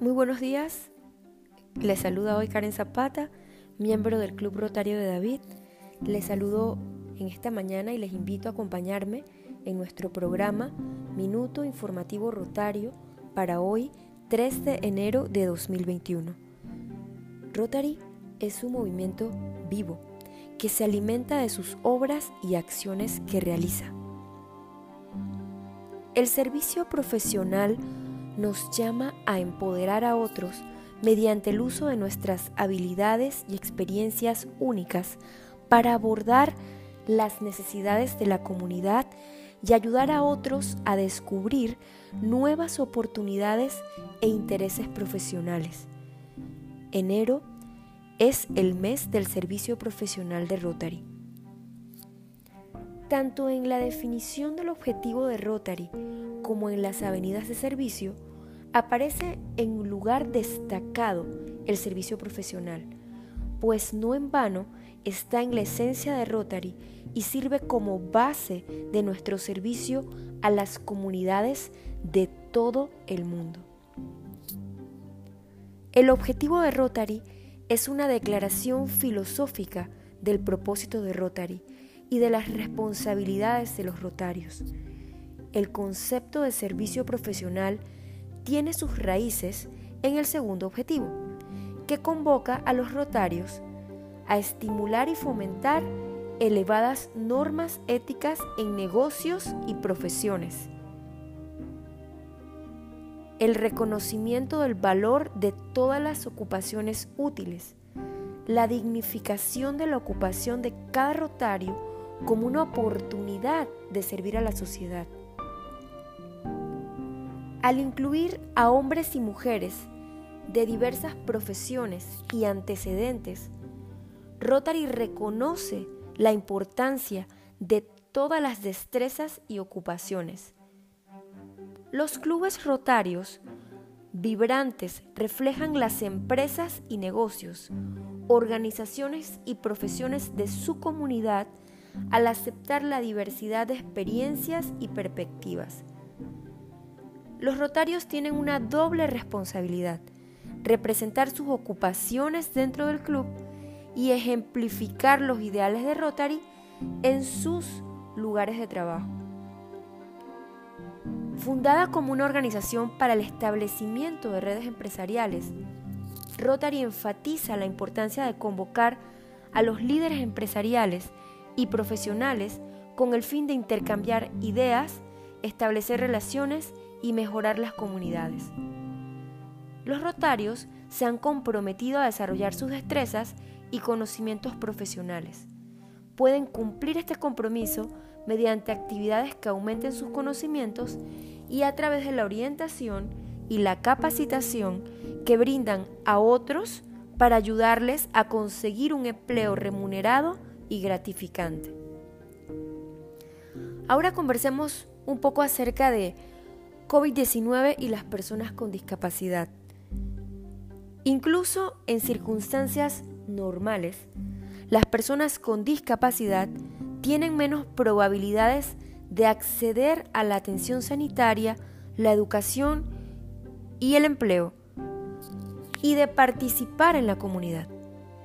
Muy buenos días. Les saluda hoy Karen Zapata, miembro del Club Rotario de David. Les saludo en esta mañana y les invito a acompañarme en nuestro programa Minuto Informativo Rotario para hoy 3 de enero de 2021. Rotary es un movimiento vivo que se alimenta de sus obras y acciones que realiza. El servicio profesional nos llama a empoderar a otros mediante el uso de nuestras habilidades y experiencias únicas para abordar las necesidades de la comunidad y ayudar a otros a descubrir nuevas oportunidades e intereses profesionales. Enero es el mes del servicio profesional de Rotary. Tanto en la definición del objetivo de Rotary como en las avenidas de servicio, aparece en un lugar destacado el servicio profesional, pues no en vano está en la esencia de Rotary y sirve como base de nuestro servicio a las comunidades de todo el mundo. El objetivo de Rotary es una declaración filosófica del propósito de Rotary y de las responsabilidades de los rotarios. El concepto de servicio profesional tiene sus raíces en el segundo objetivo, que convoca a los rotarios a estimular y fomentar elevadas normas éticas en negocios y profesiones. El reconocimiento del valor de todas las ocupaciones útiles. La dignificación de la ocupación de cada rotario como una oportunidad de servir a la sociedad. Al incluir a hombres y mujeres de diversas profesiones y antecedentes, Rotary reconoce la importancia de todas las destrezas y ocupaciones. Los clubes rotarios vibrantes reflejan las empresas y negocios, organizaciones y profesiones de su comunidad al aceptar la diversidad de experiencias y perspectivas los rotarios tienen una doble responsabilidad, representar sus ocupaciones dentro del club y ejemplificar los ideales de Rotary en sus lugares de trabajo. Fundada como una organización para el establecimiento de redes empresariales, Rotary enfatiza la importancia de convocar a los líderes empresariales y profesionales con el fin de intercambiar ideas, establecer relaciones y mejorar las comunidades. Los rotarios se han comprometido a desarrollar sus destrezas y conocimientos profesionales. Pueden cumplir este compromiso mediante actividades que aumenten sus conocimientos y a través de la orientación y la capacitación que brindan a otros para ayudarles a conseguir un empleo remunerado y gratificante. Ahora conversemos un poco acerca de COVID-19 y las personas con discapacidad. Incluso en circunstancias normales, las personas con discapacidad tienen menos probabilidades de acceder a la atención sanitaria, la educación y el empleo y de participar en la comunidad.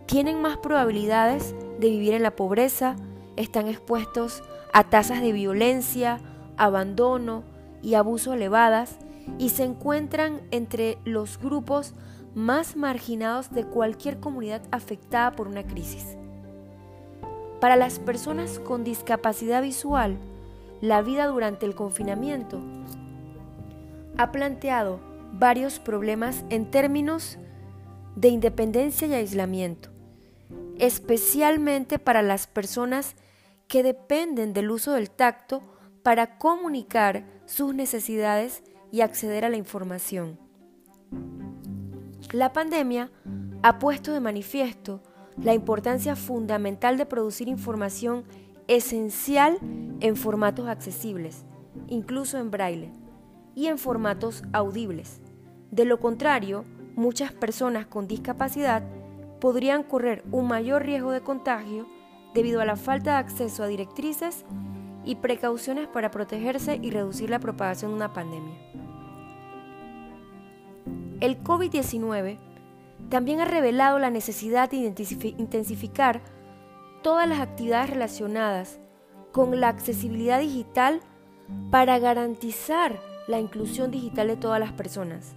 Tienen más probabilidades de vivir en la pobreza, están expuestos a tasas de violencia, abandono, y abuso elevadas y se encuentran entre los grupos más marginados de cualquier comunidad afectada por una crisis. Para las personas con discapacidad visual, la vida durante el confinamiento ha planteado varios problemas en términos de independencia y aislamiento, especialmente para las personas que dependen del uso del tacto para comunicar sus necesidades y acceder a la información. La pandemia ha puesto de manifiesto la importancia fundamental de producir información esencial en formatos accesibles, incluso en braille, y en formatos audibles. De lo contrario, muchas personas con discapacidad podrían correr un mayor riesgo de contagio debido a la falta de acceso a directrices y precauciones para protegerse y reducir la propagación de una pandemia. El COVID-19 también ha revelado la necesidad de intensificar todas las actividades relacionadas con la accesibilidad digital para garantizar la inclusión digital de todas las personas.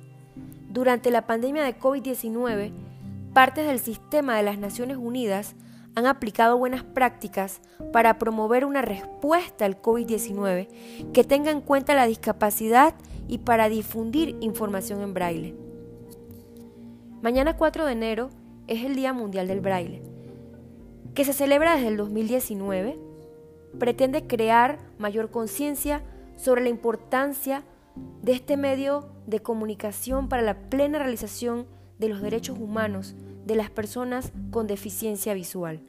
Durante la pandemia de COVID-19, partes del sistema de las Naciones Unidas han aplicado buenas prácticas para promover una respuesta al COVID-19 que tenga en cuenta la discapacidad y para difundir información en braille. Mañana 4 de enero es el Día Mundial del Braille, que se celebra desde el 2019. Pretende crear mayor conciencia sobre la importancia de este medio de comunicación para la plena realización de los derechos humanos de las personas con deficiencia visual.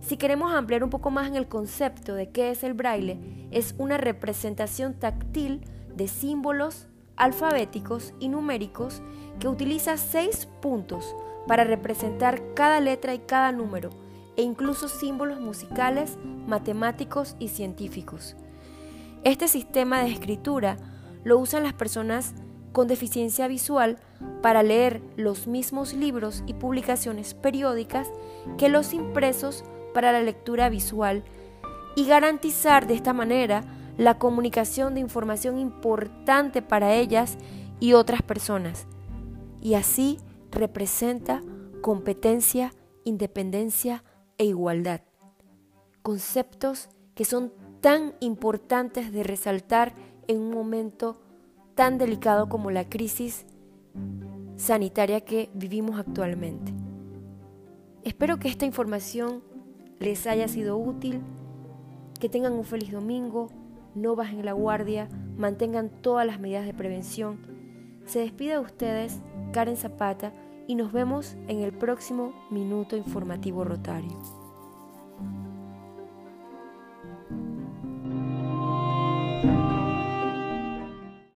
Si queremos ampliar un poco más en el concepto de qué es el braille, es una representación táctil de símbolos alfabéticos y numéricos que utiliza seis puntos para representar cada letra y cada número, e incluso símbolos musicales, matemáticos y científicos. Este sistema de escritura lo usan las personas con deficiencia visual para leer los mismos libros y publicaciones periódicas que los impresos para la lectura visual y garantizar de esta manera la comunicación de información importante para ellas y otras personas. Y así representa competencia, independencia e igualdad. Conceptos que son tan importantes de resaltar en un momento tan delicado como la crisis sanitaria que vivimos actualmente. Espero que esta información les haya sido útil, que tengan un feliz domingo, no bajen la guardia, mantengan todas las medidas de prevención. Se despide de ustedes Karen Zapata y nos vemos en el próximo Minuto Informativo Rotario.